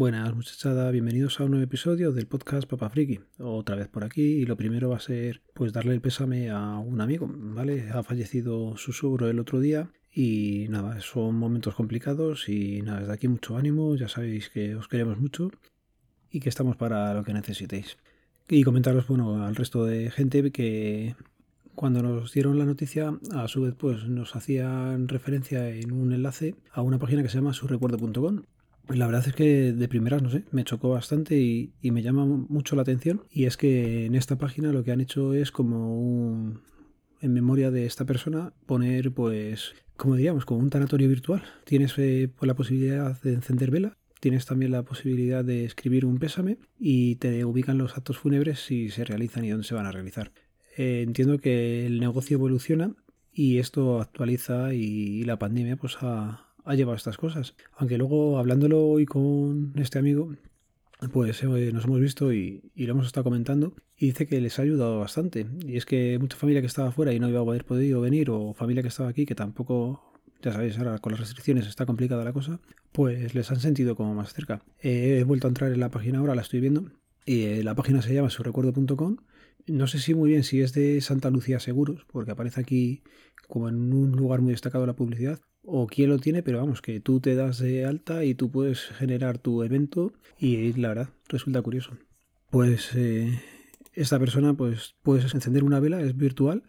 Buenas muchachada, bienvenidos a un nuevo episodio del podcast Papa Friki. Otra vez por aquí y lo primero va a ser pues darle el pésame a un amigo, ¿vale? Ha fallecido su suegro el otro día y nada, son momentos complicados y nada, desde aquí mucho ánimo, ya sabéis que os queremos mucho y que estamos para lo que necesitéis. Y comentaros, bueno, al resto de gente que cuando nos dieron la noticia, a su vez pues nos hacían referencia en un enlace a una página que se llama surrecuerdo.com la verdad es que de primeras, no sé, me chocó bastante y, me llama mucho la atención. Y es que en esta página lo que han hecho es como en memoria de esta persona, poner pues, como diríamos, como un tanatorio virtual. Tienes eh, pues, la posibilidad de encender vela, tienes también la posibilidad de escribir un pésame y te ubican los actos fúnebres si se realizan y dónde se van a realizar. Eh, entiendo que el negocio evoluciona y esto actualiza y, la pandemia pues ha, ha llevado estas cosas. Aunque luego hablándolo hoy con este amigo, pues eh, nos hemos visto y, lo hemos estado comentando y dice que les ha ayudado bastante. Y es que mucha familia que estaba fuera y no iba a poder podido venir o familia que estaba aquí que tampoco, ya sabéis, ahora con las restricciones está complicada la cosa, pues les han sentido como más cerca. Eh, he vuelto a entrar en la página ahora, la estoy viendo y eh, la página se llama surrecuerdo.com. No sé si muy bien si es de Santa Lucía Seguros, porque aparece aquí como en un lugar muy destacado de la publicidad, o quién lo tiene, pero vamos, que tú te das de alta y tú puedes generar tu evento y la verdad resulta curioso. Pues eh, esta persona, pues puedes encender una vela, es virtual.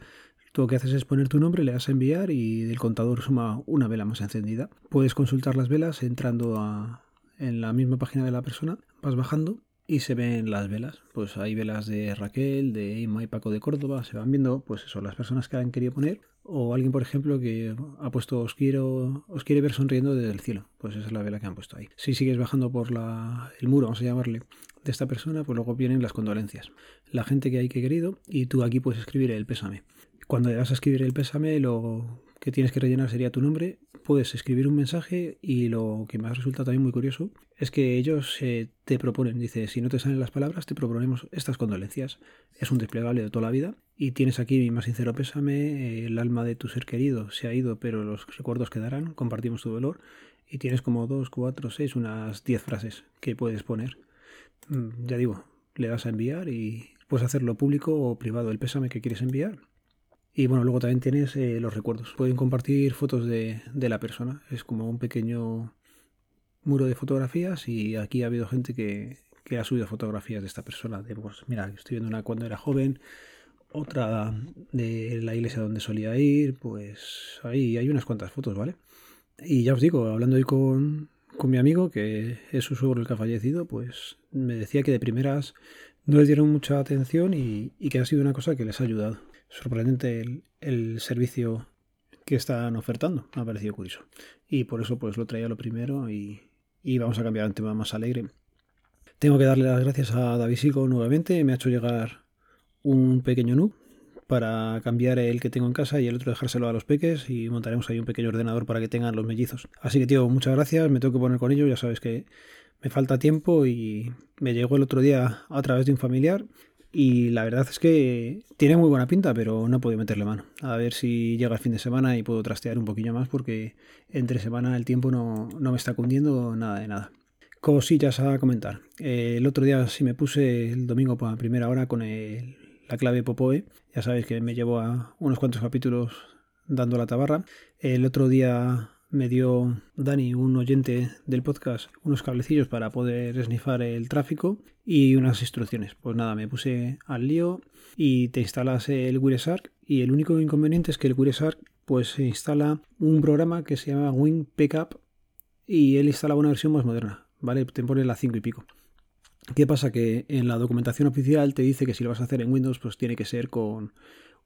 Tú lo que haces es poner tu nombre, le das a enviar y el contador suma una vela más encendida. Puedes consultar las velas entrando a, en la misma página de la persona, vas bajando y se ven las velas. Pues hay velas de Raquel, de Emma y Paco de Córdoba, se van viendo, pues eso, las personas que han querido poner. O alguien, por ejemplo, que ha puesto os quiero, os quiere ver sonriendo desde el cielo. Pues esa es la vela que han puesto ahí. Si sigues bajando por la, el muro, vamos a llamarle, de esta persona, pues luego vienen las condolencias. La gente que hay que querido y tú aquí puedes escribir el pésame. Cuando le vas a escribir el pésame, lo que tienes que rellenar sería tu nombre, puedes escribir un mensaje y lo que me ha resultado también muy curioso es que ellos eh, te proponen, dice, si no te salen las palabras, te proponemos estas condolencias. Es un desplegable de toda la vida y tienes aquí mi más sincero pésame, el alma de tu ser querido se ha ido, pero los recuerdos quedarán, compartimos tu dolor y tienes como dos, cuatro, seis, unas diez frases que puedes poner. Mm, ya digo, le das a enviar y puedes hacerlo público o privado el pésame que quieres enviar y bueno, luego también tienes eh, los recuerdos. Pueden compartir fotos de, la persona. Es como un pequeño muro de fotografías y aquí ha habido gente que, ha subido fotografías de esta persona. De, pues, mira, estoy viendo una cuando era joven, otra de la iglesia donde solía ir, pues ahí hay unas cuantas fotos, ¿vale? Y ya os digo, hablando hoy con, mi amigo, que es su suegro el que ha fallecido, pues me decía que de primeras no les dieron mucha atención y que ha sido una cosa que les ha ayudado sorprendente el, servicio que están ofertando. Me ha parecido curioso. Y por eso pues lo traía lo primero y, vamos a cambiar a un tema más alegre. Tengo que darle las gracias a David nuevamente. Me ha hecho llegar un pequeño NUB para cambiar el que tengo en casa y el otro dejárselo a los peques y montaremos ahí un pequeño ordenador para que tengan los mellizos. Así que tío, muchas gracias, me tengo que poner con ello, ya sabes que me falta tiempo y me llegó el otro día a través de un familiar y la verdad es que tiene muy buena pinta, pero no puedo meterle mano. A ver si llega el fin de semana y puedo trastear un poquillo más porque entre semana el tiempo no, me está cundiendo nada de nada. Cosillas a comentar. El otro día sí me puse el domingo la primera hora con la clave Popoe. Ya sabéis que me llevo a unos cuantos capítulos dando la tabarra. El otro día me dio Dani, un oyente del podcast, unos cablecillos para poder esnifar el tráfico y unas instrucciones. Pues nada, me puse al lío y te instalas el WireShark y el único inconveniente es que el WireShark pues se instala un programa que se llama Win y él instala una versión más moderna, ¿vale? Te pone la 5 y pico. ¿Qué pasa? Que en la documentación oficial te dice que si lo vas a hacer en Windows pues tiene que ser con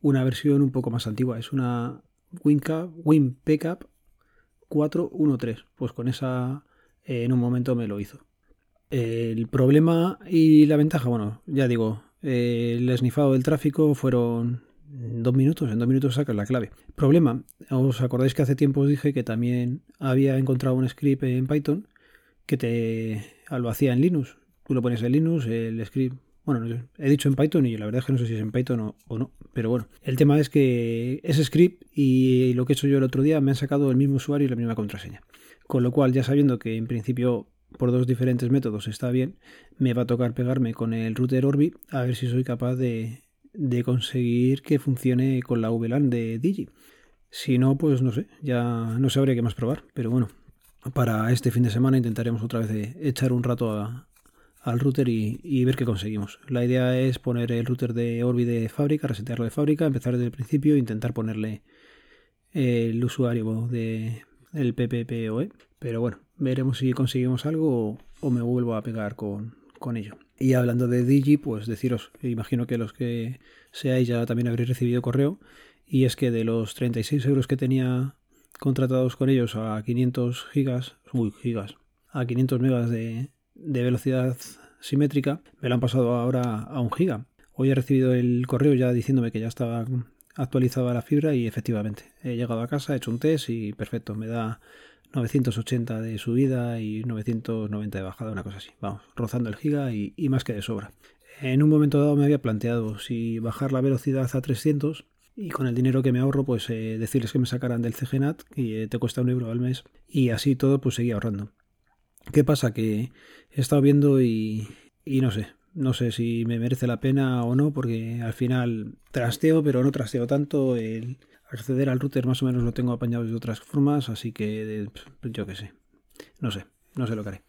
una versión un poco más antigua. Es una Win Pickup 413. Pues con esa eh, en un momento me lo hizo. El problema y la ventaja, bueno, ya digo, el esnifado del tráfico fueron dos minutos, en dos minutos sacas la clave. Problema, os acordáis que hace tiempo os dije que también había encontrado un script en Python que te lo hacía en Linux. Tú lo pones en Linux, el script bueno, he dicho en Python y la verdad es que no sé si es en Python o, no. Pero bueno, el tema es que ese script y lo que he hecho yo el otro día me han sacado el mismo usuario y la misma contraseña. Con lo cual, ya sabiendo que en principio por dos diferentes métodos está bien, me va a tocar pegarme con el router Orbi a ver si soy capaz de, conseguir que funcione con la VLAN de Digi. Si no, pues no sé, ya no sabría qué más probar. Pero bueno, para este fin de semana intentaremos otra vez echar un rato al router y, ver qué conseguimos. La idea es poner el router de Orbi de fábrica, resetearlo de fábrica, empezar desde el principio e intentar ponerle el usuario de el PPPoE. Pero bueno, veremos si conseguimos algo o, me vuelvo a pegar con, con ello. Y hablando de Digi, pues deciros, imagino que los que seáis ya también habréis recibido correo y es que de los 36 euros que tenía contratados con ellos a 500 gigas, uy, gigas, a 500 megas de, velocidad simétrica, me lo han pasado ahora a un giga. Hoy he recibido el correo ya diciéndome que ya estaba actualizada la fibra y efectivamente he llegado a casa, he hecho un test y perfecto, me da 980 de subida y 990 de bajada, una cosa así. Vamos, rozando el giga y, más que de sobra. En un momento dado me había planteado si bajar la velocidad a 300 y con el dinero que me ahorro, pues eh, decirles que me sacaran del CGNAT, que te cuesta un euro al mes, y así todo, pues seguía ahorrando. ¿Qué pasa? Que he estado viendo y, no sé, no sé si me merece la pena o no, porque al final trasteo, pero no trasteo tanto. El acceder al router más o menos lo tengo apañado de otras formas, así que yo qué sé, no sé, no sé lo que haré.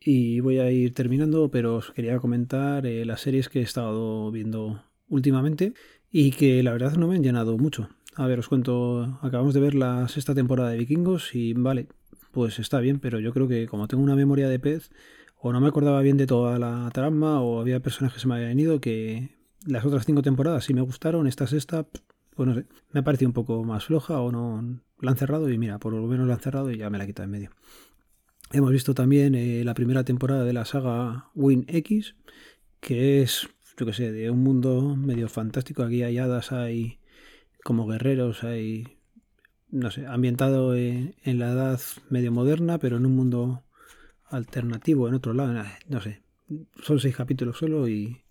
Y voy a ir terminando, pero os quería comentar eh, las series que he estado viendo últimamente y que la verdad no me han llenado mucho. A ver, os cuento, acabamos de ver la sexta temporada de Vikingos y vale, pues está bien, pero yo creo que como tengo una memoria de pez, o no me acordaba bien de toda la trama, o había personajes que se me habían ido, que las otras cinco temporadas sí me gustaron, esta sexta, pues no sé, me ha parecido un poco más floja o no la han cerrado y mira, por lo menos la han cerrado y ya me la quita en medio. Hemos visto también eh, la primera temporada de la saga Win X, que es yo que sé, de un mundo medio fantástico. Aquí hay hadas, hay como guerreros, hay, no sé, ambientado en, la edad medio moderna, pero en un mundo alternativo, en otro lado, no sé. Son seis capítulos solo y,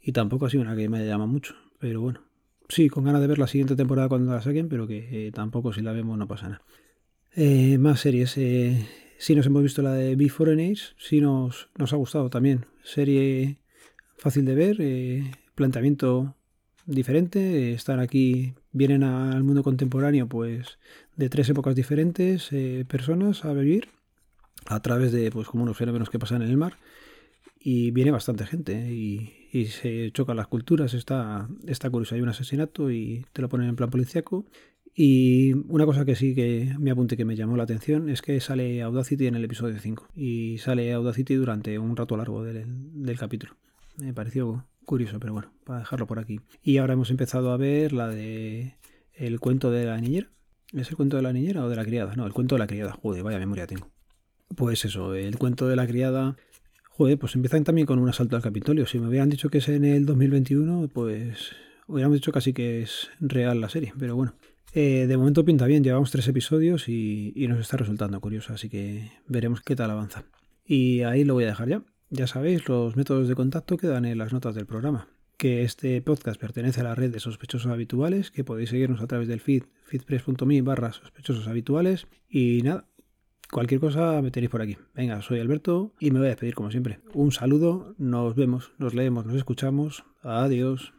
y tampoco ha sido una que me llama mucho, pero bueno. Sí, con ganas de ver la siguiente temporada cuando la saquen, pero que eh, tampoco si la vemos no pasa nada. Eh, más series. Eh, sí nos hemos visto la de Before Age, sí nos, nos ha gustado también. Serie fácil de ver, eh, planteamiento diferente, están aquí, vienen al mundo contemporáneo pues de tres épocas diferentes, eh, personas a vivir a través de pues como unos fenómenos que pasan en el mar y viene bastante gente y, se chocan las culturas, está, está curioso, hay un asesinato y te lo ponen en plan policíaco. Y una cosa que sí que me apunté que me llamó la atención es que sale Audacity en el episodio 5 y sale Audacity durante un rato largo del capítulo. Me pareció curioso, pero bueno, para dejarlo por aquí. Y ahora hemos empezado a ver la de el cuento de la niñera. ¿Es el cuento de la niñera o de la criada? No, el cuento de la criada. Joder, vaya memoria tengo. Pues eso, el cuento de la criada. Joder, pues empiezan también con un asalto al Capitolio. Si me hubieran dicho que es en el 2021, pues hubiéramos dicho casi que es real la serie. Pero bueno, eh, de momento pinta bien. Llevamos tres episodios y, y nos está resultando curioso. Así que veremos qué tal avanza. Y ahí lo voy a dejar ya. Ya sabéis, los métodos de contacto quedan en las notas del programa. Que este podcast pertenece a la red de sospechosos habituales, que podéis seguirnos a través del feed, feedpress.me barra sospechosos habituales. Y nada, cualquier cosa me tenéis por aquí. Venga, soy Alberto y me voy a despedir como siempre. Un saludo, nos vemos, nos leemos, nos escuchamos. Adiós.